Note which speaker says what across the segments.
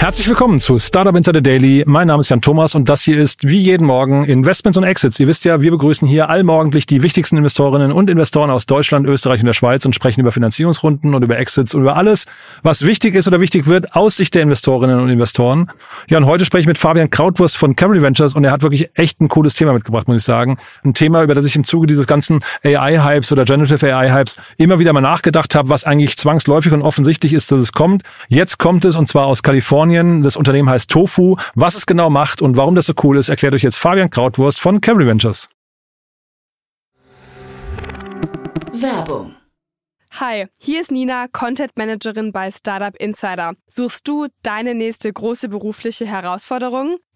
Speaker 1: Herzlich willkommen zu Startup Insider Daily. Mein Name ist Jan Thomas und das hier ist wie jeden Morgen Investments und Exits. Ihr wisst ja, wir begrüßen hier allmorgendlich die wichtigsten Investorinnen und Investoren aus Deutschland, Österreich und der Schweiz und sprechen über Finanzierungsrunden und über Exits und über alles, was wichtig ist oder wichtig wird aus Sicht der Investorinnen und Investoren. Ja, und heute spreche ich mit Fabian Krautwurst von Cavalry Ventures und er hat wirklich echt ein cooles Thema mitgebracht, muss ich sagen. Ein Thema, über das ich im Zuge dieses ganzen AI-Hypes oder Generative AI-Hypes immer wieder mal nachgedacht habe, was eigentlich zwangsläufig und offensichtlich ist, dass es kommt. Jetzt kommt es und zwar aus Kalifornien. Das Unternehmen heißt Tofu. Was es genau macht und warum das so cool ist, erklärt euch jetzt Fabian Krautwurst von Cavalry Ventures.
Speaker 2: Werbung.
Speaker 3: Hi, hier ist Nina, Content Managerin bei Startup Insider. Suchst du deine nächste große berufliche Herausforderung?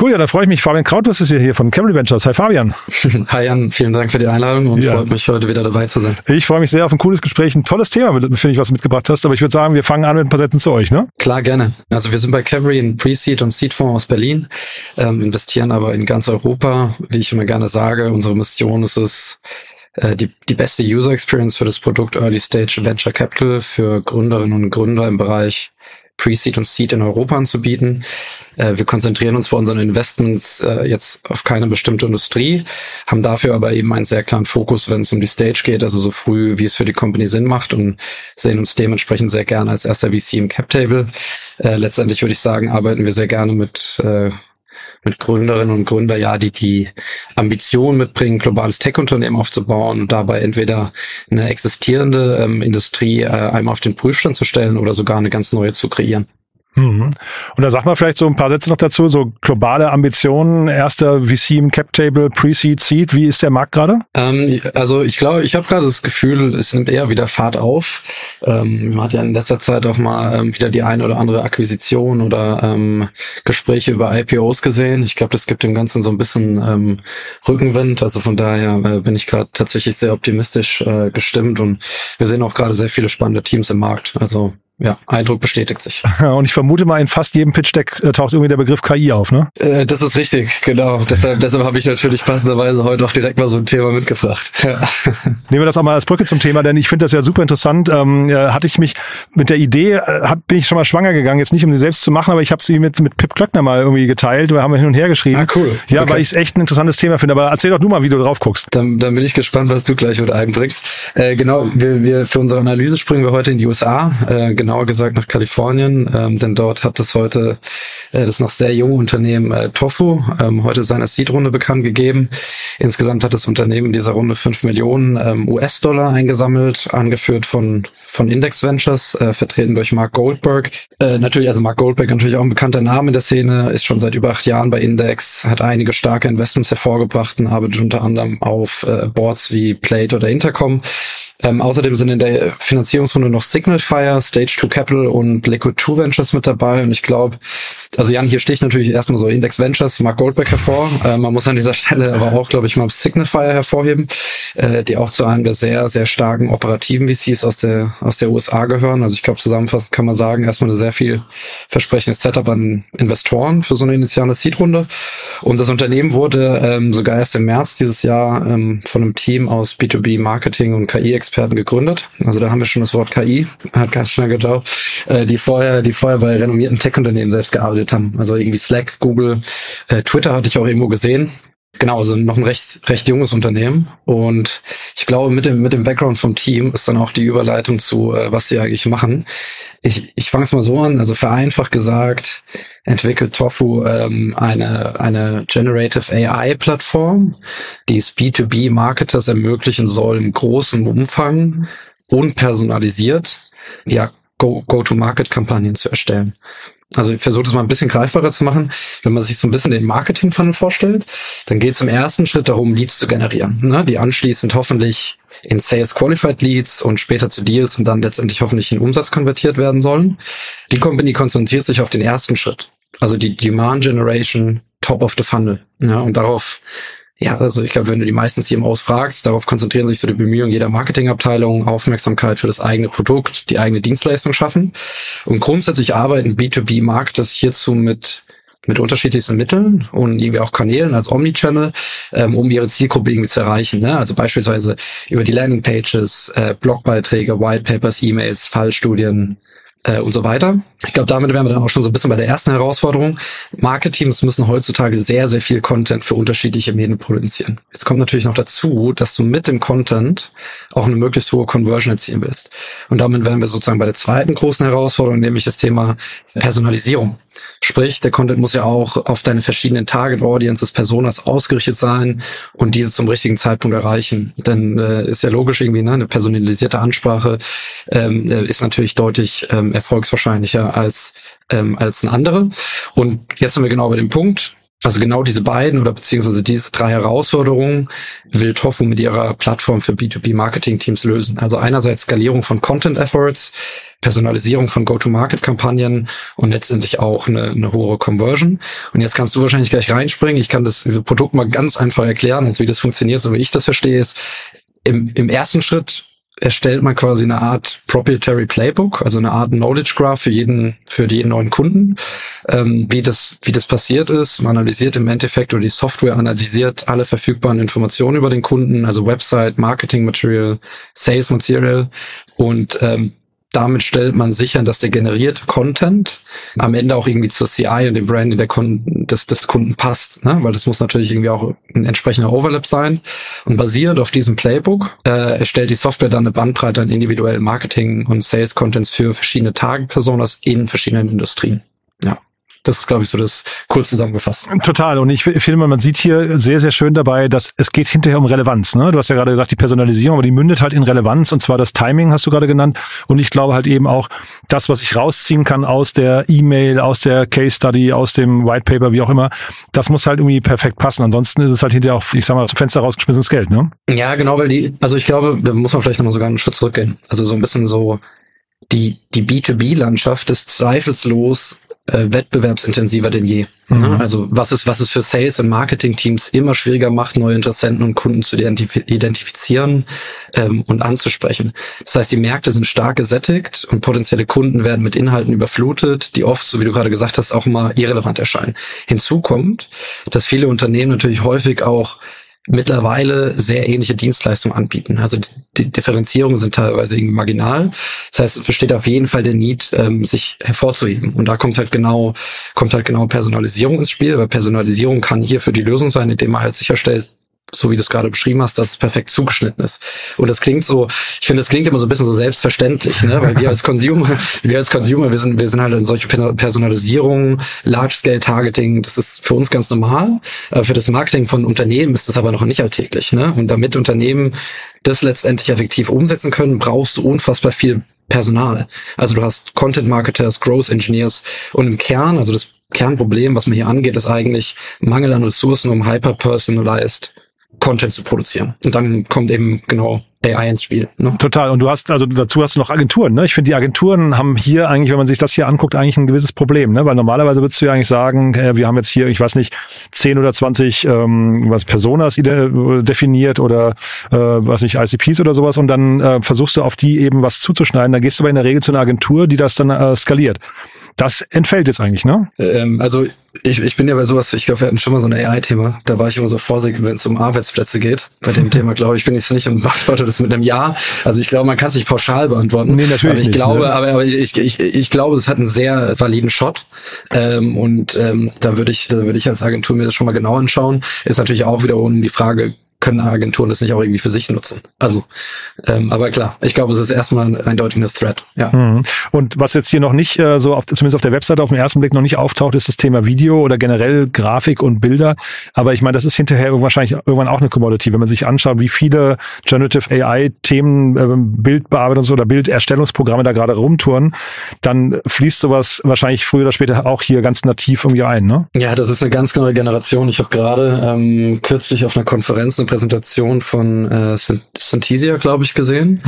Speaker 1: Cool, ja, da freue ich mich. Fabian Krautwurst ist hier, hier von Cavalry Ventures. Hi Fabian.
Speaker 4: Hi Jan, vielen Dank für die Einladung und
Speaker 1: Ja.
Speaker 4: freut mich heute wieder dabei zu sein.
Speaker 1: Ich freue mich sehr auf ein cooles Gespräch. Ein tolles Thema, finde ich, was du mitgebracht hast. Aber ich würde sagen, wir fangen an mit ein paar Sätzen zu euch, ne?
Speaker 4: Klar, gerne. Also wir sind bei Cavalry ein Pre-Seed und Seed-Fonds aus Berlin, ähm, investieren aber in ganz Europa. Wie ich immer gerne sage, unsere Mission ist es, äh, die, die beste User Experience für das Produkt Early Stage Venture Capital für Gründerinnen und Gründer im Bereich Pre-Seed und Seed in Europa anzubieten. Äh, wir konzentrieren uns bei unseren Investments äh, jetzt auf keine bestimmte Industrie, haben dafür aber eben einen sehr klaren Fokus, wenn es um die Stage geht, also so früh, wie es für die Company Sinn macht und sehen uns dementsprechend sehr gerne als erster VC im Cap Table. Äh, letztendlich würde ich sagen, arbeiten wir sehr gerne mit äh, mit Gründerinnen und Gründer, ja, die die Ambition mitbringen, globales Tech-Unternehmen aufzubauen und dabei entweder eine existierende ähm, Industrie äh, einmal auf den Prüfstand zu stellen oder sogar eine ganz neue zu kreieren.
Speaker 1: Mhm. Und da sag mal vielleicht so ein paar Sätze noch dazu, so globale Ambitionen, erster VC im Cap Table, Pre-Seed, Seed, wie ist der Markt gerade?
Speaker 4: Ähm, also ich glaube, ich habe gerade das Gefühl, es nimmt eher wieder Fahrt auf. Ähm, man hat ja in letzter Zeit auch mal ähm, wieder die eine oder andere Akquisition oder ähm, Gespräche über IPOs gesehen. Ich glaube, das gibt dem Ganzen so ein bisschen ähm, Rückenwind. Also von daher äh, bin ich gerade tatsächlich sehr optimistisch äh, gestimmt und wir sehen auch gerade sehr viele spannende Teams im Markt. Also ja, Eindruck bestätigt sich.
Speaker 1: Und ich vermute mal, in fast jedem Pitch-Deck äh, taucht irgendwie der Begriff KI auf, ne?
Speaker 4: Äh, das ist richtig, genau. Deshalb, deshalb habe ich natürlich passenderweise heute auch direkt mal so ein Thema mitgebracht. Ja.
Speaker 1: Nehmen wir das auch mal als Brücke zum Thema, denn ich finde das ja super interessant. Ähm, äh, hatte ich mich mit der Idee, äh, hab, bin ich schon mal schwanger gegangen, jetzt nicht um sie selbst zu machen, aber ich habe sie mit, mit Pip Klöckner mal irgendwie geteilt. Wir haben hin und her geschrieben.
Speaker 4: Ah, cool.
Speaker 1: Ja,
Speaker 4: Okay.
Speaker 1: weil ich es echt ein interessantes Thema finde. Aber erzähl doch du mal, wie du drauf guckst.
Speaker 4: Dann, dann bin ich gespannt, was du gleich wieder einbringst. Äh, genau, wir, wir für unsere Analyse springen wir heute in die USA, äh, genauer gesagt nach Kalifornien, ähm, denn dort hat das heute äh, das noch sehr junge Unternehmen äh, Tofu ähm, heute seine Seed-Runde bekannt gegeben. Insgesamt hat das Unternehmen in dieser Runde 5 Millionen ähm, US-Dollar eingesammelt, angeführt von von Index Ventures, äh, vertreten durch Mark Goldberg. Äh, natürlich, also Mark Goldberg natürlich auch ein bekannter Name in der Szene, ist schon seit über acht Jahren bei Index, hat einige starke Investments hervorgebracht und arbeitet unter anderem auf äh, Boards wie Plate oder Intercom. Ähm, außerdem sind in der Finanzierungsrunde noch Signal Fire, Stage 2 Capital und Liquid 2 Ventures mit dabei. Und ich glaube, also Jan, hier sticht natürlich erstmal so Index Ventures, Mark Goldberg hervor. Äh, man muss an dieser Stelle aber auch, glaube ich, mal Signal Fire hervorheben, äh, die auch zu einem der sehr, sehr starken operativen VCs aus der, aus der USA gehören. Also ich glaube, zusammenfassend kann man sagen, erstmal eine sehr viel versprechendes Setup an Investoren für so eine initiale Seed-Runde. Und das Unternehmen wurde ähm, sogar erst im März dieses Jahr ähm, von einem Team aus B2B Marketing und KI-Experten gegründet. Also da haben wir schon das Wort KI, hat ganz schnell gedauert, äh, die vorher, die vorher bei renommierten Tech-Unternehmen selbst gearbeitet haben. Also irgendwie Slack, Google, äh, Twitter hatte ich auch irgendwo gesehen. Genau, also noch ein recht, recht junges Unternehmen. Und ich glaube, mit dem, mit dem Background vom Team ist dann auch die Überleitung zu, äh, was sie eigentlich machen. Ich, ich fange es mal so an, also vereinfacht gesagt, entwickelt Tofu ähm, eine, eine Generative AI-Plattform, die es B2B-Marketers ermöglichen soll, im großen Umfang unpersonalisiert, ja, Go-to-Market-Kampagnen zu erstellen. Also ich versuche das mal ein bisschen greifbarer zu machen. Wenn man sich so ein bisschen den Marketing-Funnel vorstellt, dann geht es im ersten Schritt darum, Leads zu generieren, ne? die anschließend hoffentlich in Sales Qualified Leads und später zu Deals und dann letztendlich hoffentlich in Umsatz konvertiert werden sollen. Die Company konzentriert sich auf den ersten Schritt, also die Demand Generation Top of the Funnel. Ja, und darauf ja, also ich glaube, wenn du die meisten CMOs fragst, darauf konzentrieren sich so die Bemühungen jeder Marketingabteilung, Aufmerksamkeit für das eigene Produkt, die eigene Dienstleistung schaffen. Und grundsätzlich arbeiten B2B-Marketers hierzu mit mit unterschiedlichsten Mitteln und irgendwie auch Kanälen als Omnichannel, ähm, um ihre Zielgruppe irgendwie zu erreichen. Ne? Also beispielsweise über die Landingpages, äh, Blogbeiträge, Whitepapers, E-Mails, Fallstudien, äh, und so weiter. Ich glaube, damit wären wir dann auch schon so ein bisschen bei der ersten Herausforderung. Marketeams müssen heutzutage sehr, sehr viel Content für unterschiedliche Medien produzieren. Jetzt kommt natürlich noch dazu, dass du mit dem Content auch eine möglichst hohe Conversion erzielen willst. Und damit wären wir sozusagen bei der zweiten großen Herausforderung, nämlich das Thema Personalisierung. Sprich, der Content muss ja auch auf deine verschiedenen Target Audiences, Personas ausgerichtet sein und diese zum richtigen Zeitpunkt erreichen. Denn äh, ist ja logisch irgendwie, ne? eine personalisierte Ansprache ähm, äh, ist natürlich deutlich ähm, erfolgswahrscheinlicher als, ähm, als eine andere. Und jetzt sind wir genau bei dem Punkt, also genau diese beiden oder beziehungsweise diese drei Herausforderungen will Tofu mit ihrer Plattform für B2B-Marketing-Teams lösen. Also einerseits Skalierung von Content-Efforts, Personalisierung von Go-to-Market-Kampagnen und letztendlich auch eine, eine hohe Conversion. Und jetzt kannst du wahrscheinlich gleich reinspringen. Ich kann das Produkt mal ganz einfach erklären, also wie das funktioniert, so wie ich das verstehe, ist im, im ersten Schritt erstellt man quasi eine Art Proprietary Playbook, also eine Art Knowledge Graph für jeden, für jeden neuen Kunden, ähm, wie das, wie das passiert ist. Man analysiert im Endeffekt oder die Software analysiert alle verfügbaren Informationen über den Kunden, also Website, Marketing Material, Sales Material und ähm, damit stellt man sicher, dass der generierte Content am Ende auch irgendwie zur CI und dem Branding der Kunden, des, des Kunden passt, ne? weil das muss natürlich irgendwie auch ein entsprechender Overlap sein. Und basierend auf diesem Playbook äh, erstellt die Software dann eine Bandbreite an individuellen Marketing- und Sales-Contents für verschiedene Target-Personas in verschiedenen Industrien. Das ist, glaube ich, so das kurz zusammengefasst.
Speaker 1: Total. Und ich finde, man sieht hier sehr, sehr schön dabei, dass es geht hinterher um Relevanz. Ne? Du hast ja gerade gesagt, die Personalisierung, aber die mündet halt in Relevanz und zwar das Timing, hast du gerade genannt. Und ich glaube halt eben auch, das, was ich rausziehen kann aus der E-Mail, aus der Case Study, aus dem White Paper, wie auch immer, das muss halt irgendwie perfekt passen. Ansonsten ist es halt hinterher auch, ich sag mal, zum Fenster rausgeschmissenes Geld. Ne?
Speaker 4: Ja, genau, weil die, also ich glaube, da muss man vielleicht nochmal sogar einen Schritt zurückgehen. Also so ein bisschen so die, die B2B-Landschaft ist zweifellos äh, wettbewerbsintensiver denn je. Mhm. Also was es, was es für Sales- und Marketing-Teams immer schwieriger macht, neue Interessenten und Kunden zu identif identifizieren ähm, und anzusprechen. Das heißt, die Märkte sind stark gesättigt und potenzielle Kunden werden mit Inhalten überflutet, die oft, so wie du gerade gesagt hast, auch immer irrelevant erscheinen. Hinzu kommt, dass viele Unternehmen natürlich häufig auch mittlerweile sehr ähnliche Dienstleistungen anbieten. Also die Differenzierungen sind teilweise irgendwie marginal. Das heißt, es besteht auf jeden Fall der Need, ähm, sich hervorzuheben. Und da kommt halt genau, kommt halt genau Personalisierung ins Spiel, weil Personalisierung kann hier für die Lösung sein, indem man halt sicherstellt, so wie du es gerade beschrieben hast, dass es perfekt zugeschnitten ist. Und das klingt so, ich finde, das klingt immer so ein bisschen so selbstverständlich, ne? weil wir als Consumer, wir als Consumer, wir sind, wir sind halt in solche Personalisierung, Large-Scale-Targeting, das ist für uns ganz normal. Aber für das Marketing von Unternehmen ist das aber noch nicht alltäglich. Ne? Und damit Unternehmen das letztendlich effektiv umsetzen können, brauchst du unfassbar viel Personal. Also du hast Content Marketers, Growth Engineers und im Kern, also das Kernproblem, was man hier angeht, ist eigentlich Mangel an Ressourcen, um hyper-personalized Content zu produzieren. Und dann kommt eben genau AI ins Spiel. Ne?
Speaker 1: Total. Und du hast, also dazu hast du noch Agenturen. Ne? Ich finde, die Agenturen haben hier eigentlich, wenn man sich das hier anguckt, eigentlich ein gewisses Problem. Ne? Weil normalerweise würdest du ja eigentlich sagen, äh, wir haben jetzt hier, ich weiß nicht, 10 oder 20 ähm, was Personas definiert oder äh, was nicht, ICPs oder sowas und dann äh, versuchst du auf die eben was zuzuschneiden. Dann gehst du aber in der Regel zu einer Agentur, die das dann äh, skaliert. Das entfällt jetzt eigentlich, ne?
Speaker 4: Ähm, also ich, ich bin ja bei sowas, ich glaube, wir hatten schon mal so ein AI-Thema. Da war ich immer so vorsichtig, wenn es um Arbeitsplätze geht. Bei dem Thema, glaube ich, bin ich es nicht und beantworte das mit einem Ja. Also ich glaube, man kann es nicht pauschal beantworten.
Speaker 1: Nee, natürlich
Speaker 4: aber ich
Speaker 1: nicht,
Speaker 4: glaube,
Speaker 1: ne?
Speaker 4: aber, aber ich, ich, ich glaube, es hat einen sehr validen Shot. Ähm, und ähm, da würde ich, da würde ich als Agentur mir das schon mal genau anschauen. Ist natürlich auch wiederum die Frage, können Agenturen das nicht auch irgendwie für sich nutzen. Also, ähm, aber klar, ich glaube, es ist erstmal ein eindeutiger Threat. Ja.
Speaker 1: Mhm. Und was jetzt hier noch nicht äh, so, auf, zumindest auf der Webseite auf den ersten Blick noch nicht auftaucht, ist das Thema Video oder generell Grafik und Bilder. Aber ich meine, das ist hinterher wahrscheinlich irgendwann auch eine Commodity, wenn man sich anschaut, wie viele Generative AI-Themen, äh, Bildbearbeitungs- oder Bilderstellungsprogramme da gerade rumtouren, dann fließt sowas wahrscheinlich früher oder später auch hier ganz nativ irgendwie ein, ne?
Speaker 4: Ja, das ist eine ganz neue Generation. Ich habe gerade ähm, kürzlich auf einer Konferenz eine Präsentation von äh, Synthesia, glaube ich, gesehen,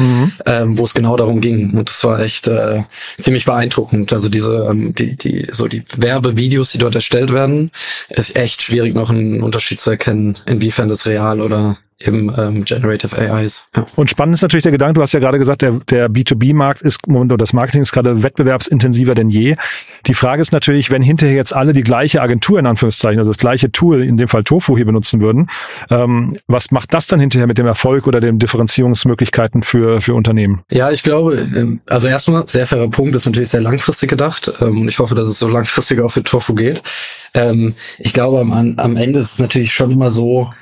Speaker 4: ähm, wo es genau darum ging. Und das war echt äh, ziemlich beeindruckend. Also diese, ähm, die, die, so die Werbevideos, die dort erstellt werden, ist echt schwierig, noch einen Unterschied zu erkennen, inwiefern das real oder eben ähm, Generative AIs. Ja.
Speaker 1: Und spannend ist natürlich der Gedanke, du hast ja gerade gesagt, der, der B2B-Markt ist, oder das Marketing ist gerade wettbewerbsintensiver denn je. Die Frage ist natürlich, wenn hinterher jetzt alle die gleiche Agentur in Anführungszeichen, also das gleiche Tool, in dem Fall Tofu hier benutzen würden, ähm, was macht das dann hinterher mit dem Erfolg oder den Differenzierungsmöglichkeiten für, für Unternehmen?
Speaker 4: Ja, ich glaube, ähm, also erstmal, sehr fairer Punkt, ist natürlich sehr langfristig gedacht ähm, und ich hoffe, dass es so langfristig auch für Tofu geht. Ähm, ich glaube, am, am Ende ist es natürlich schon immer so,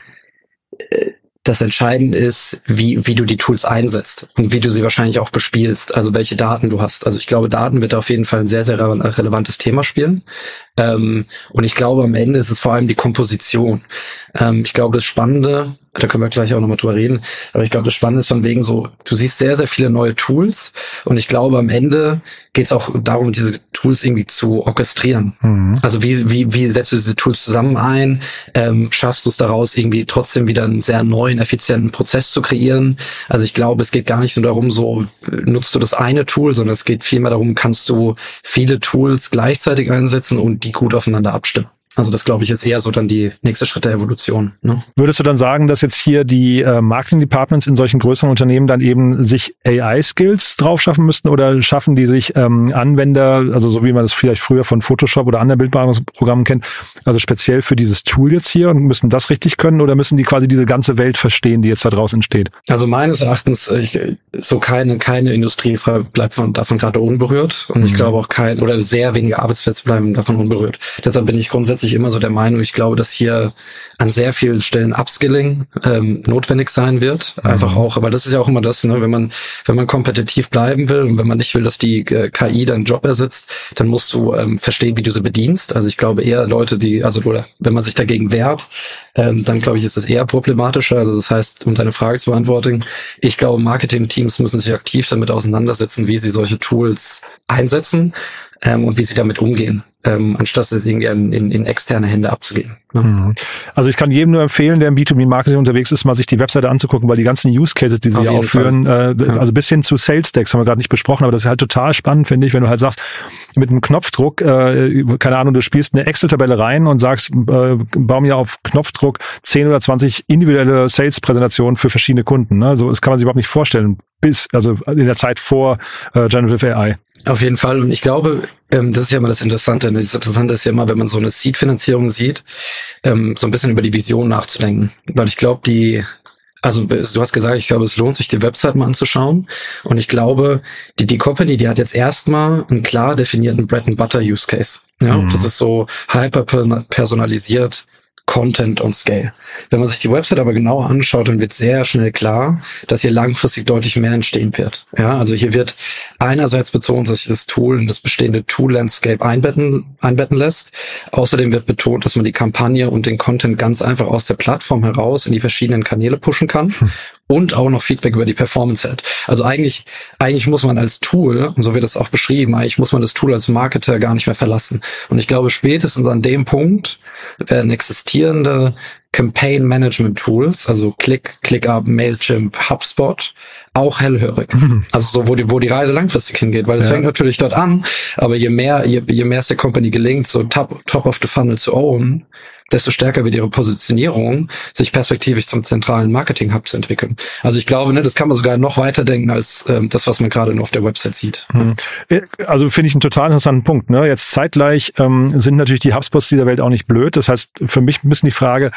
Speaker 4: äh, das Entscheidende ist, wie, wie du die Tools einsetzt und wie du sie wahrscheinlich auch bespielst, also welche Daten du hast. Also ich glaube, Daten wird auf jeden Fall ein sehr, sehr re relevantes Thema spielen. Ähm, und ich glaube, am Ende ist es vor allem die Komposition. Ähm, ich glaube, das Spannende, da können wir gleich auch nochmal drüber reden, aber ich glaube, das Spannende ist von wegen so, du siehst sehr, sehr viele neue Tools und ich glaube, am Ende geht es auch darum, diese Tools irgendwie zu orchestrieren.
Speaker 1: Mhm.
Speaker 4: Also wie, wie, wie setzt du diese Tools zusammen ein? Ähm, schaffst du es daraus, irgendwie trotzdem wieder einen sehr neuen, effizienten Prozess zu kreieren? Also ich glaube, es geht gar nicht nur darum, so nutzt du das eine Tool, sondern es geht vielmehr darum, kannst du viele Tools gleichzeitig einsetzen und die gut aufeinander abstimmen. Also das glaube ich ist eher so dann die nächste Schritt der Evolution. Ne?
Speaker 1: Würdest du dann sagen, dass jetzt hier die äh, Marketing Departments in solchen größeren Unternehmen dann eben sich AI-Skills drauf schaffen müssten oder schaffen die sich ähm, Anwender, also so wie man das vielleicht früher von Photoshop oder anderen Bildbearbeitungsprogrammen kennt, also speziell für dieses Tool jetzt hier und müssen das richtig können oder müssen die quasi diese ganze Welt verstehen, die jetzt da draußen entsteht?
Speaker 4: Also meines Erachtens ich, so keine keine Industrie bleibt von, davon gerade unberührt und mhm. ich glaube auch kein oder sehr wenige Arbeitsplätze bleiben davon unberührt. Deshalb bin ich grundsätzlich grundsätzlich immer so der Meinung, ich glaube, dass hier an sehr vielen Stellen Upskilling ähm, notwendig sein wird. Einfach auch, aber das ist ja auch immer das, ne, wenn man, wenn man kompetitiv bleiben will und wenn man nicht will, dass die äh, KI deinen Job ersetzt, dann musst du ähm, verstehen, wie du sie bedienst. Also ich glaube eher Leute, die, also oder wenn man sich dagegen wehrt, ähm, dann glaube ich, ist es eher problematischer. Also das heißt, um deine Frage zu beantworten, ich glaube, Marketing-Teams müssen sich aktiv damit auseinandersetzen, wie sie solche Tools einsetzen ähm, und wie sie damit umgehen, ähm, anstatt es irgendwie in, in, in externe Hände abzugeben. Ne?
Speaker 1: Mhm. Also ich kann jedem nur empfehlen, der im B2B-Marketing unterwegs ist, mal sich die Webseite anzugucken, weil die ganzen Use Cases, die sie hier aufführen, äh, ja. also bis hin zu Sales Decks haben wir gerade nicht besprochen, aber das ist halt total spannend, finde ich, wenn du halt sagst, mit einem Knopfdruck, äh, keine Ahnung, du spielst eine Excel-Tabelle rein und sagst, äh, bau mir auf Knopfdruck 10 oder 20 individuelle Sales-Präsentationen für verschiedene Kunden. Ne? So, das kann man sich überhaupt nicht vorstellen, bis, also in der Zeit vor äh, Generative AI.
Speaker 4: Auf jeden Fall. Und ich glaube, ähm, das ist ja immer das Interessante. Das Interessante ist ja immer, wenn man so eine Seed-Finanzierung sieht, ähm, so ein bisschen über die Vision nachzudenken. Weil ich glaube, die, also du hast gesagt, ich glaube, es lohnt sich, die Website mal anzuschauen. Und ich glaube, die, die Company, die hat jetzt erstmal einen klar definierten Bread-and-Butter-Use-Case. Ja, mhm. das ist so hyper personalisiert Content on Scale. Wenn man sich die Website aber genauer anschaut, dann wird sehr schnell klar, dass hier langfristig deutlich mehr entstehen wird. Ja, also hier wird einerseits betont, dass sich das Tool in das bestehende Tool-Landscape einbetten, einbetten lässt. Außerdem wird betont, dass man die Kampagne und den Content ganz einfach aus der Plattform heraus in die verschiedenen Kanäle pushen kann. Hm und auch noch Feedback über die Performance hat. Also eigentlich, eigentlich muss man als Tool, und so wird es auch beschrieben, eigentlich muss man das Tool als Marketer gar nicht mehr verlassen. Und ich glaube, spätestens an dem Punkt werden existierende Campaign Management Tools, also Click, ClickUp, Mailchimp, HubSpot, auch hellhörig. Mhm. Also so, wo die, wo die Reise langfristig hingeht, weil es ja. fängt natürlich dort an, aber je mehr, je, je mehr es der Company gelingt, so top, top of the funnel zu own, desto stärker wird ihre Positionierung sich perspektivisch zum zentralen Marketing-Hub zu entwickeln. Also ich glaube, ne, das kann man sogar noch weiter denken als ähm, das, was man gerade nur auf der Website sieht. Mhm.
Speaker 1: Also finde ich einen total interessanten Punkt. Ne? Jetzt zeitgleich ähm, sind natürlich die HubSpots dieser Welt auch nicht blöd. Das heißt, für mich ein bisschen die Frage,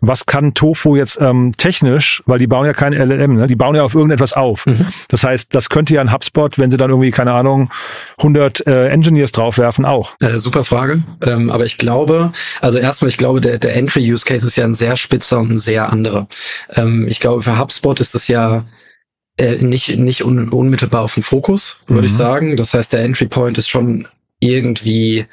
Speaker 1: was kann Tofu jetzt ähm, technisch, weil die bauen ja kein LLM, ne? die bauen ja auf irgendetwas auf. Mhm. Das heißt, das könnte ja ein HubSpot, wenn sie dann irgendwie, keine Ahnung, 100 äh, Engineers draufwerfen, auch.
Speaker 4: Äh, super Frage. Ähm, aber ich glaube, also erstmal, ich glaube, der, der Entry-Use-Case ist ja ein sehr spitzer und ein sehr anderer. Ähm, ich glaube, für HubSpot ist es ja äh, nicht, nicht un, unmittelbar auf den Fokus, würde mhm. ich sagen. Das heißt, der Entry-Point ist schon irgendwie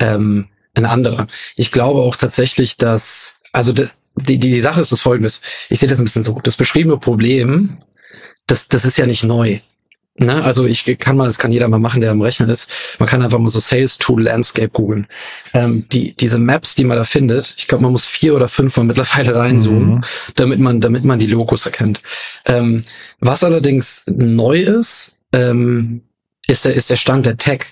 Speaker 4: ähm, ein anderer. Ich glaube auch tatsächlich, dass also die, die, die Sache ist das folgendes. Ich sehe das ein bisschen so. Das beschriebene Problem, das, das ist ja nicht neu. Ne? Also ich kann mal, das kann jeder mal machen, der am Rechner ist. Man kann einfach mal so Sales Tool Landscape googeln. Ähm, die, diese Maps, die man da findet, ich glaube, man muss vier oder fünf mal mittlerweile reinzoomen, mhm. damit man, damit man die Logos erkennt. Ähm, was allerdings neu ist, ähm, ist der, ist der Stand der Tech.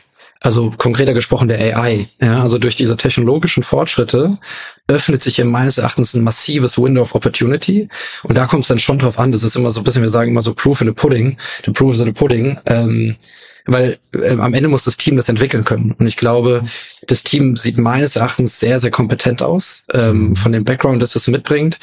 Speaker 4: Also konkreter gesprochen der AI. Ja, also durch diese technologischen Fortschritte öffnet sich hier meines Erachtens ein massives Window of Opportunity. Und da kommt es dann schon drauf an. Das ist immer so ein bisschen, wir sagen immer so Proof in the Pudding. The Proof is in the Pudding. Ähm, weil äh, am Ende muss das Team das entwickeln können. Und ich glaube, das Team sieht meines Erachtens sehr, sehr kompetent aus, ähm, von dem Background, das es mitbringt,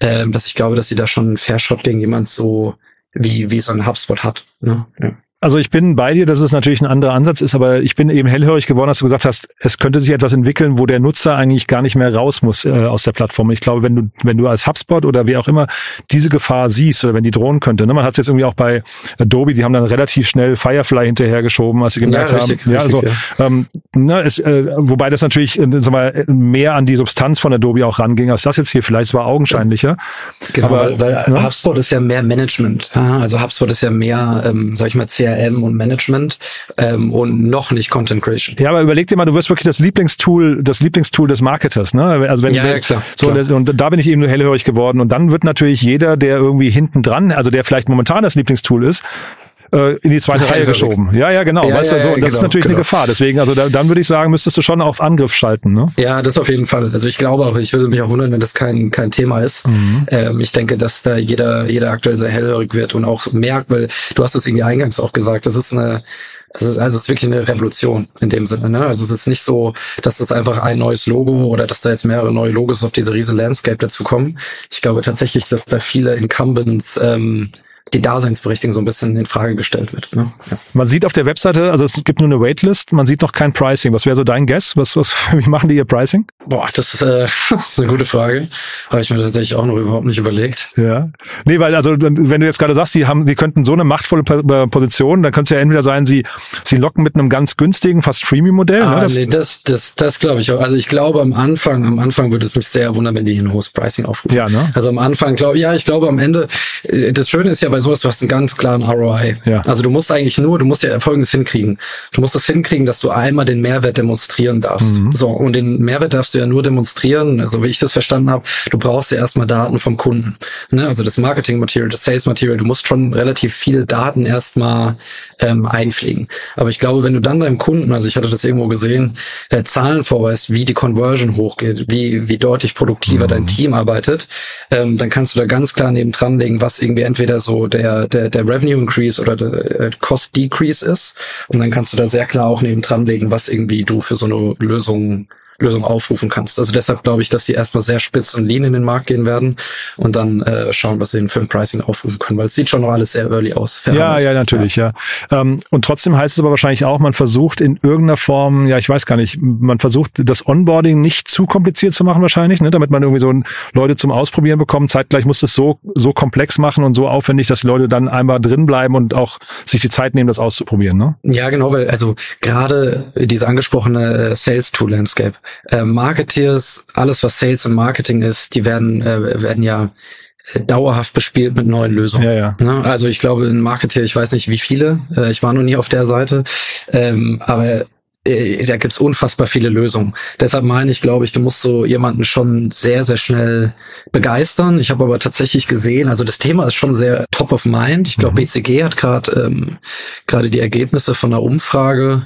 Speaker 4: ähm, dass ich glaube, dass sie da schon einen Fair Shot gegen jemand so wie, wie so ein HubSpot hat. Ne? Ja.
Speaker 1: Also ich bin bei dir, dass es natürlich ein anderer Ansatz ist, aber ich bin eben hellhörig geworden, dass du gesagt hast, es könnte sich etwas entwickeln, wo der Nutzer eigentlich gar nicht mehr raus muss äh, aus der Plattform. Ich glaube, wenn du, wenn du als HubSpot oder wie auch immer diese Gefahr siehst oder wenn die drohen könnte, ne, man hat es jetzt irgendwie auch bei Adobe, die haben dann relativ schnell Firefly hinterhergeschoben, als sie gemerkt ja, richtig, haben. Ja, richtig, also, ja. Ähm, ne, es, äh, wobei das natürlich äh, sag mal, mehr an die Substanz von Adobe auch ranging, als das jetzt hier vielleicht war augenscheinlicher.
Speaker 4: Genau, aber, weil, weil ne? HubSpot ist ja mehr Management. Also HubSpot ist ja mehr, ähm, sag ich mal, CRM und Management ähm, und noch nicht Content Creation.
Speaker 1: Ja, aber überleg dir mal, du wirst wirklich das Lieblingstool, das Lieblingstool des Marketers, ne? Also wenn,
Speaker 4: ja, ja klar.
Speaker 1: So,
Speaker 4: klar.
Speaker 1: und da bin ich eben nur hellhörig geworden. Und dann wird natürlich jeder, der irgendwie hinten dran, also der vielleicht momentan das Lieblingstool ist, äh, in die zweite Reihe geschoben. Ja, ja, genau. Ja, weißt ja, du, so, das genau, ist natürlich genau. eine Gefahr. Deswegen, also da, dann würde ich sagen, müsstest du schon auf Angriff schalten. Ne?
Speaker 4: Ja, das auf jeden Fall. Also ich glaube auch, ich würde mich auch wundern, wenn das kein kein Thema ist. Mhm. Ähm, ich denke, dass da jeder jeder aktuell sehr hellhörig wird und auch merkt, weil du hast es irgendwie eingangs auch gesagt, das ist eine es ist, also es ist wirklich eine Revolution in dem Sinne. Ne? Also es ist nicht so, dass das einfach ein neues Logo oder dass da jetzt mehrere neue Logos auf diese riesen Landscape dazu kommen. Ich glaube tatsächlich, dass da viele Incumbents ähm, die Daseinsberechtigung so ein bisschen in Frage gestellt wird. Ne?
Speaker 1: Ja. Man sieht auf der Webseite, also es gibt nur eine Waitlist, man sieht noch kein Pricing. Was wäre so dein Guess? Was, was, wie machen die ihr Pricing?
Speaker 4: Boah, das ist, äh, das ist eine gute Frage. Habe ich mir tatsächlich auch noch überhaupt nicht überlegt.
Speaker 1: Ja. Nee, weil also wenn du jetzt gerade sagst, die haben, die könnten so eine machtvolle Position, dann könnte es ja entweder sein, sie, sie locken mit einem ganz günstigen, fast Freemium-Modell.
Speaker 4: Ne? Ah, ne? das, nee, das, das, das glaube ich auch. Also ich glaube am Anfang, am Anfang würde es mich sehr wundern, wenn die ein hohes Pricing aufrufen.
Speaker 1: Ja, ne?
Speaker 4: Also am Anfang glaube ja, ich glaube am Ende, äh, das Schöne ist ja bei sowas, du hast einen ganz klaren ROI. Ja. Also du musst eigentlich nur, du musst ja Folgendes hinkriegen. Du musst es hinkriegen, dass du einmal den Mehrwert demonstrieren darfst. Mhm. So, und den Mehrwert darfst du ja nur demonstrieren, also wie ich das verstanden habe, du brauchst ja erstmal Daten vom Kunden. Ne? Also das Marketing-Material, das Sales-Material, du musst schon relativ viele Daten erstmal ähm, einpflegen. Aber ich glaube, wenn du dann deinem Kunden, also ich hatte das irgendwo gesehen, äh, Zahlen vorweist, wie die Conversion hochgeht, wie, wie deutlich produktiver mhm. dein Team arbeitet, ähm, dann kannst du da ganz klar neben dran legen, was irgendwie entweder so der, der, der Revenue Increase oder der äh, Cost Decrease ist. Und dann kannst du da sehr klar auch neben dran legen, was irgendwie du für so eine Lösung Lösung aufrufen kannst. Also deshalb glaube ich, dass die erstmal sehr spitz und lean in den Markt gehen werden und dann äh, schauen, was sie für ein Pricing aufrufen können, weil es sieht schon noch alles sehr early aus.
Speaker 1: Ja, ja, natürlich, ja. ja. Ähm, und trotzdem heißt es aber wahrscheinlich auch, man versucht in irgendeiner Form, ja, ich weiß gar nicht, man versucht das Onboarding nicht zu kompliziert zu machen wahrscheinlich, ne, damit man irgendwie so Leute zum Ausprobieren bekommt. Zeitgleich muss es so so komplex machen und so aufwendig, dass die Leute dann einmal drin bleiben und auch sich die Zeit nehmen, das auszuprobieren. Ne?
Speaker 4: Ja, genau, weil also gerade diese angesprochene äh, Sales Tool Landscape äh, Marketeers, alles was Sales und Marketing ist, die werden, äh, werden ja äh, dauerhaft bespielt mit neuen Lösungen.
Speaker 1: Ja, ja.
Speaker 4: Ne? Also ich glaube, in Marketeer, ich weiß nicht wie viele, äh, ich war noch nie auf der Seite, ähm, aber da gibt's unfassbar viele Lösungen. Deshalb meine ich, glaube ich, du musst so jemanden schon sehr, sehr schnell begeistern. Ich habe aber tatsächlich gesehen, also das Thema ist schon sehr top of mind. Ich glaube, mhm. BCG hat gerade ähm, gerade die Ergebnisse von einer Umfrage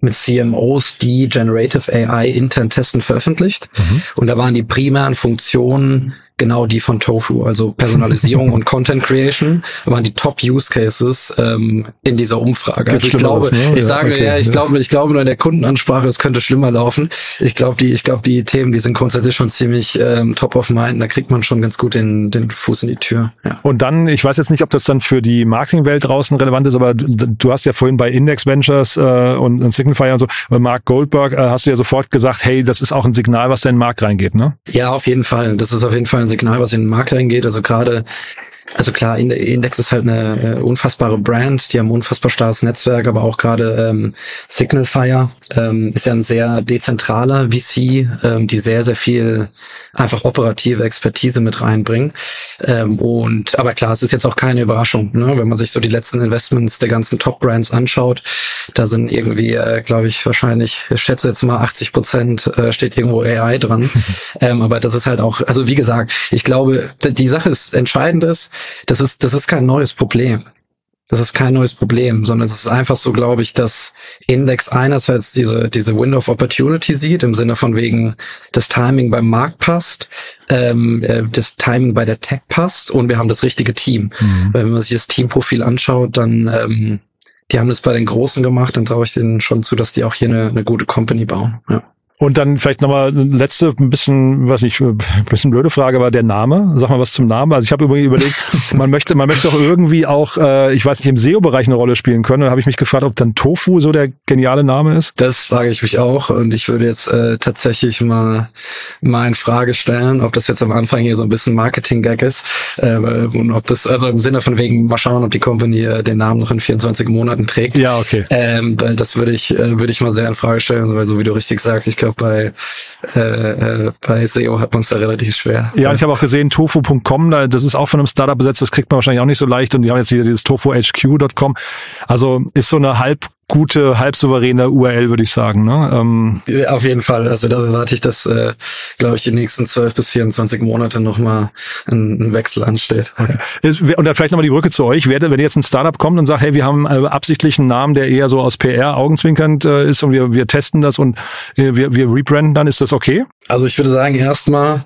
Speaker 4: mit CMOs, die Generative AI intern testen, veröffentlicht. Mhm. Und da waren die primären Funktionen genau die von Tofu, also Personalisierung und Content Creation waren die Top Use Cases ähm, in dieser Umfrage. Also ich glaube, ne? ich ja, sage okay, ja, ich ja. glaube, ich glaube nur in der Kundenansprache, es könnte schlimmer laufen. Ich glaube, die, ich glaube, die Themen, die sind grundsätzlich schon ziemlich ähm, top of mind. Da kriegt man schon ganz gut den, den Fuß in die Tür.
Speaker 1: Ja. Und dann, ich weiß jetzt nicht, ob das dann für die Marketingwelt draußen relevant ist, aber du hast ja vorhin bei Index Ventures äh, und, und Signify und so, bei Mark Goldberg äh, hast du ja sofort gesagt, hey, das ist auch ein Signal, was da in den Markt reingeht, ne?
Speaker 4: Ja, auf jeden Fall. Das ist auf jeden Fall ein Signal, was in den Markt reingeht. Also gerade also klar, Index ist halt eine äh, unfassbare Brand, die haben ein unfassbar starkes Netzwerk, aber auch gerade ähm, Signalfire ähm, ist ja ein sehr dezentraler VC, ähm, die sehr, sehr viel einfach operative Expertise mit reinbringen. Ähm, und aber klar, es ist jetzt auch keine Überraschung, ne? wenn man sich so die letzten Investments der ganzen Top-Brands anschaut, da sind irgendwie, äh, glaube ich, wahrscheinlich, ich schätze jetzt mal 80 Prozent äh, steht irgendwo AI dran. ähm, aber das ist halt auch, also wie gesagt, ich glaube, die Sache ist entscheidend ist, das ist, das ist kein neues Problem. Das ist kein neues Problem, sondern es ist einfach so, glaube ich, dass Index einerseits diese, diese Window of Opportunity sieht, im Sinne von wegen, das Timing beim Markt passt, ähm, äh, das Timing bei der Tech passt und wir haben das richtige Team. Mhm. Wenn man sich das Teamprofil anschaut, dann, ähm, die haben das bei den Großen gemacht, dann traue ich denen schon zu, dass die auch hier eine, eine gute Company bauen. Ja.
Speaker 1: Und dann vielleicht nochmal letzte, ein bisschen, weiß nicht, ein bisschen blöde Frage, aber der Name, sag mal was zum Namen. Also ich habe übrigens überlegt, man möchte, man möchte doch irgendwie auch, äh, ich weiß nicht, im SEO-Bereich eine Rolle spielen können. Da habe ich mich gefragt, ob dann Tofu so der geniale Name ist.
Speaker 4: Das frage ich mich auch und ich würde jetzt äh, tatsächlich mal, mal in Frage stellen, ob das jetzt am Anfang hier so ein bisschen Marketing-Gag ist äh, und ob das, also im Sinne von wegen, mal schauen, ob die Company äh, den Namen noch in 24 Monaten trägt.
Speaker 1: Ja, okay.
Speaker 4: Ähm, weil das würde ich, äh, würde ich mal sehr in Frage stellen, weil so wie du richtig sagst, ich glaube, bei, äh, äh, bei SEO hat man es da relativ schwer.
Speaker 1: Ja, ich habe auch gesehen, tofu.com, das ist auch von einem Startup besetzt, das kriegt man wahrscheinlich auch nicht so leicht und die haben jetzt hier dieses tofuhq.com. Also ist so eine halb gute, halb souveräne URL, würde ich sagen. Ne? Ähm,
Speaker 4: Auf jeden Fall. Also da erwarte ich, dass, äh, glaube ich, die nächsten 12 bis 24 Monate nochmal ein, ein Wechsel ansteht.
Speaker 1: Und dann vielleicht nochmal die Brücke zu euch. Wenn jetzt ein Startup kommt und sagt, hey, wir haben äh, absichtlich einen Namen, der eher so aus PR augenzwinkernd äh, ist und wir, wir testen das und äh, wir, wir rebranden, dann ist das okay?
Speaker 4: Also ich würde sagen, erstmal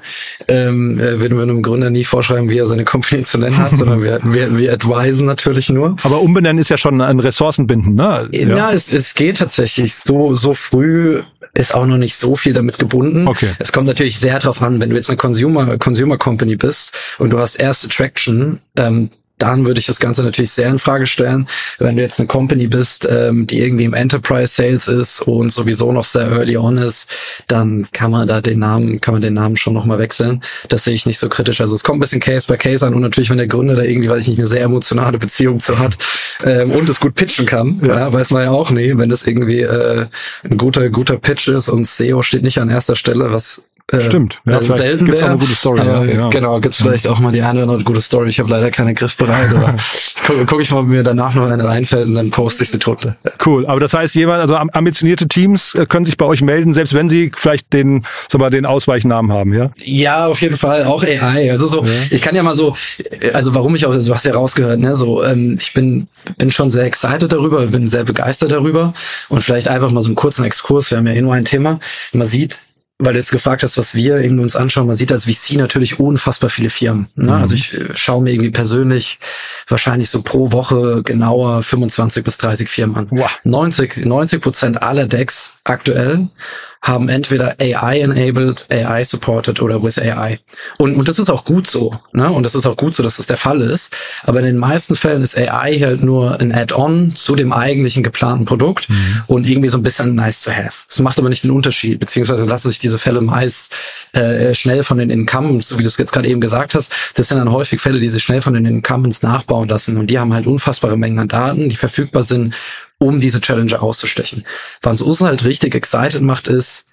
Speaker 4: ähm, äh, würden wir einem Gründer nie vorschreiben, wie er seine Company zu nennen hat, sondern wir, wir, wir advisen natürlich nur.
Speaker 1: Aber umbenennen ist ja schon ein Ressourcenbinden, ne?
Speaker 4: Ja, ja es, es geht tatsächlich. So, so früh ist auch noch nicht so viel damit gebunden.
Speaker 1: Okay.
Speaker 4: Es kommt natürlich sehr drauf an, wenn du jetzt eine Consumer, Consumer Company bist und du hast erste Traction, ähm, dann würde ich das Ganze natürlich sehr in Frage stellen. Wenn du jetzt eine Company bist, ähm, die irgendwie im Enterprise Sales ist und sowieso noch sehr early on ist, dann kann man da den Namen, kann man den Namen schon nochmal wechseln. Das sehe ich nicht so kritisch. Also es kommt ein bisschen Case by Case an und natürlich, wenn der Gründer da irgendwie, weiß ich nicht, eine sehr emotionale Beziehung zu hat ähm, und es gut pitchen kann, ja. ja weiß man ja auch nie, wenn das irgendwie äh, ein guter, guter Pitch ist und SEO steht nicht an erster Stelle, was
Speaker 1: Stimmt,
Speaker 4: ja, selten gibt's wär. auch eine gute Story. Aber, ja, ja. Genau, gibt's vielleicht auch mal die eine oder andere gute Story. Ich habe leider keine griffbereit, aber gucke guck ich mal, ob mir danach noch eine reinfällt und dann poste ich sie drunter.
Speaker 1: Cool, aber das heißt, jemand, also ambitionierte Teams äh, können sich bei euch melden, selbst wenn sie vielleicht den, sag mal, den Ausweichnamen haben, ja?
Speaker 4: Ja, auf jeden Fall, auch AI. Also so, ja. ich kann ja mal so, also warum ich auch, du hast ja rausgehört, ne, so, ähm, ich bin bin schon sehr excited darüber, bin sehr begeistert darüber und vielleicht einfach mal so einen kurzen Exkurs. Wir haben ja eh nur ein Thema. Man sieht weil du jetzt gefragt hast, was wir irgendwie uns anschauen, man sieht als VC natürlich unfassbar viele Firmen. Ne? Mhm. Also ich äh, schaue mir irgendwie persönlich wahrscheinlich so pro Woche genauer 25 bis 30 Firmen an. Wow. 90, 90 Prozent aller Decks aktuell haben entweder AI-enabled, AI-supported oder with AI. Und, und das ist auch gut so. Ne? Und das ist auch gut so, dass das der Fall ist. Aber in den meisten Fällen ist AI halt nur ein Add-on zu dem eigentlichen geplanten Produkt mhm. und irgendwie so ein bisschen nice to have. Es macht aber nicht den Unterschied, beziehungsweise lassen sich diese Fälle meist äh, schnell von den Incumbents, so wie du es jetzt gerade eben gesagt hast, das sind dann häufig Fälle, die sich schnell von den Incumbents nachbauen lassen. Und die haben halt unfassbare Mengen an Daten, die verfügbar sind um diese Challenge auszustechen. Was uns halt richtig excited macht, ist,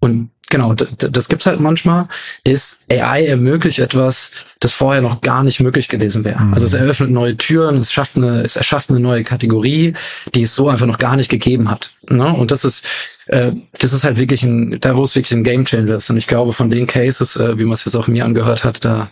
Speaker 4: und genau, das gibt's halt manchmal, ist AI ermöglicht etwas, das vorher noch gar nicht möglich gewesen wäre. Mhm. Also es eröffnet neue Türen, es schafft eine, es erschafft eine neue Kategorie, die es so einfach noch gar nicht gegeben hat. Ne? Und das ist äh, das ist halt wirklich ein, da wo es wirklich ein Game Changer ist. Und ich glaube, von den Cases, äh, wie man es jetzt auch mir angehört hat, da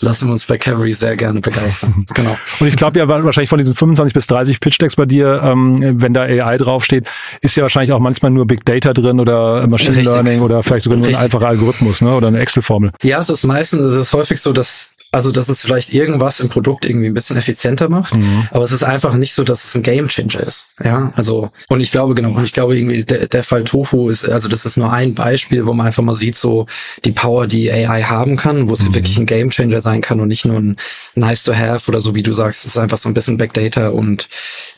Speaker 4: lassen wir uns bei Cavalry sehr gerne begeistern. genau.
Speaker 1: Und ich glaube ja wahrscheinlich von diesen 25 bis 30 Pitch Decks bei dir, ähm, wenn da AI draufsteht, ist ja wahrscheinlich auch manchmal nur Big Data drin oder Machine Richtig. Learning oder vielleicht sogar nur Richtig. ein einfacher Algorithmus, ne? Oder eine Excel-Formel.
Speaker 4: Ja, es ist meistens, es ist häufig so, dass also, dass es vielleicht irgendwas im Produkt irgendwie ein bisschen effizienter macht, mhm. aber es ist einfach nicht so, dass es ein Game Changer ist. Ja, also, und ich glaube, genau, und ich glaube irgendwie, der, der Fall Tofu ist, also das ist nur ein Beispiel, wo man einfach mal sieht, so die Power, die AI haben kann, wo es mhm. wirklich ein Game Changer sein kann und nicht nur ein nice to have oder so, wie du sagst, es ist einfach so ein bisschen Backdata und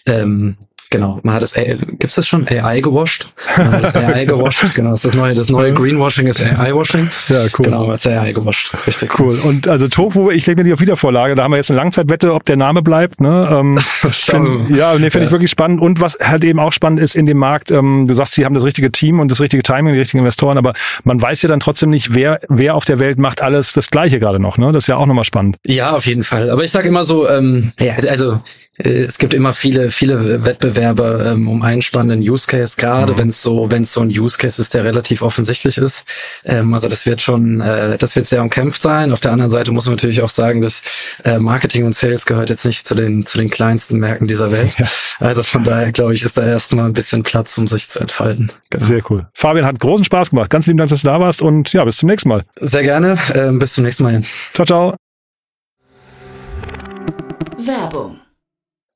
Speaker 4: ähm, Genau, man hat es, gibt's das schon? AI gewascht? Man hat das AI gewascht, genau, das ist das neue, das neue Greenwashing ist AI-Washing.
Speaker 1: Ja, cool.
Speaker 4: Genau, man hat AI gewascht,
Speaker 1: richtig. Cool. Und also Tofu, ich lege mir die auf Wiedervorlage, da haben wir jetzt eine Langzeitwette, ob der Name bleibt, ne? Ähm, find, ja, nee, finde ja. ich wirklich spannend. Und was halt eben auch spannend ist in dem Markt, ähm, du sagst, sie haben das richtige Team und das richtige Timing, die richtigen Investoren, aber man weiß ja dann trotzdem nicht, wer, wer auf der Welt macht alles das Gleiche gerade noch, ne? Das ist ja auch nochmal spannend.
Speaker 4: Ja, auf jeden Fall. Aber ich sage immer so, ähm, ja, also es gibt immer viele, viele Wettbewerbe ähm, um einen spannenden Use Case, gerade mhm. wenn es so, wenn es so ein Use Case ist, der relativ offensichtlich ist. Ähm, also das wird schon, äh, das wird sehr umkämpft sein. Auf der anderen Seite muss man natürlich auch sagen, dass äh, Marketing und Sales gehört jetzt nicht zu den, zu den kleinsten Märkten dieser Welt. Ja. Also von daher glaube ich, ist da erstmal ein bisschen Platz, um sich zu entfalten.
Speaker 1: Genau. Sehr cool. Fabian hat großen Spaß gemacht. Ganz lieben Dank, dass du da warst und ja, bis zum nächsten Mal.
Speaker 4: Sehr gerne. Ähm, bis zum nächsten Mal.
Speaker 1: Ciao, ciao.
Speaker 5: Werbung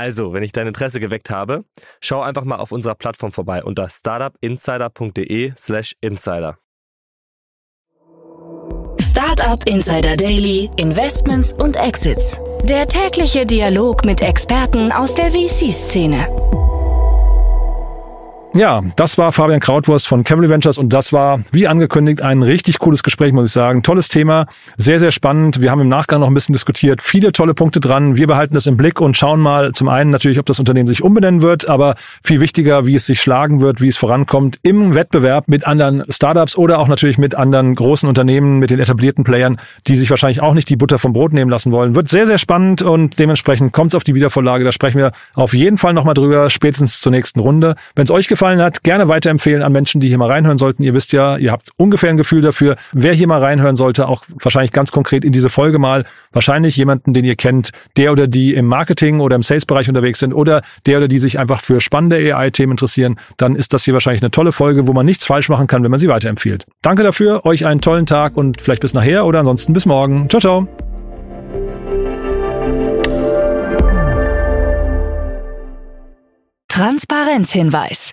Speaker 5: Also, wenn ich dein Interesse geweckt habe, schau einfach mal auf unserer Plattform vorbei unter startupinsider.de/slash insider.
Speaker 2: Startup Insider Daily, Investments und Exits. Der tägliche Dialog mit Experten aus der VC-Szene.
Speaker 1: Ja, das war Fabian Krautwurst von Cavalry Ventures und das war, wie angekündigt, ein richtig cooles Gespräch, muss ich sagen. Tolles Thema, sehr, sehr spannend. Wir haben im Nachgang noch ein bisschen diskutiert, viele tolle Punkte dran. Wir behalten das im Blick und schauen mal zum einen natürlich, ob das Unternehmen sich umbenennen wird, aber viel wichtiger, wie es sich schlagen wird, wie es vorankommt im Wettbewerb mit anderen Startups oder auch natürlich mit anderen großen Unternehmen, mit den etablierten Playern, die sich wahrscheinlich auch nicht die Butter vom Brot nehmen lassen wollen. Wird sehr, sehr spannend und dementsprechend kommt es auf die Wiedervorlage. Da sprechen wir auf jeden Fall nochmal drüber, spätestens zur nächsten Runde. Wenn es euch gefallen gefallen hat, gerne weiterempfehlen an Menschen, die hier mal reinhören sollten. Ihr wisst ja, ihr habt ungefähr ein Gefühl dafür, wer hier mal reinhören sollte, auch wahrscheinlich ganz konkret in diese Folge mal. Wahrscheinlich jemanden, den ihr kennt, der oder die im Marketing oder im Sales-Bereich unterwegs sind oder der oder die sich einfach für spannende AI-Themen interessieren. Dann ist das hier wahrscheinlich eine tolle Folge, wo man nichts falsch machen kann, wenn man sie weiterempfiehlt. Danke dafür, euch einen tollen Tag und vielleicht bis nachher oder ansonsten bis morgen. Ciao, ciao.
Speaker 2: Transparenzhinweis.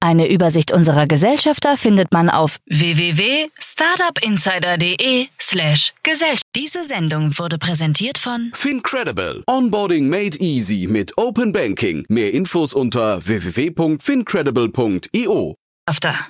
Speaker 2: Eine Übersicht unserer Gesellschafter findet man auf www.startupinsider.de slash Gesellschaft. Diese Sendung wurde präsentiert von
Speaker 6: Fincredible. Onboarding made easy mit Open Banking. Mehr Infos unter www.fincredible.io.
Speaker 2: After.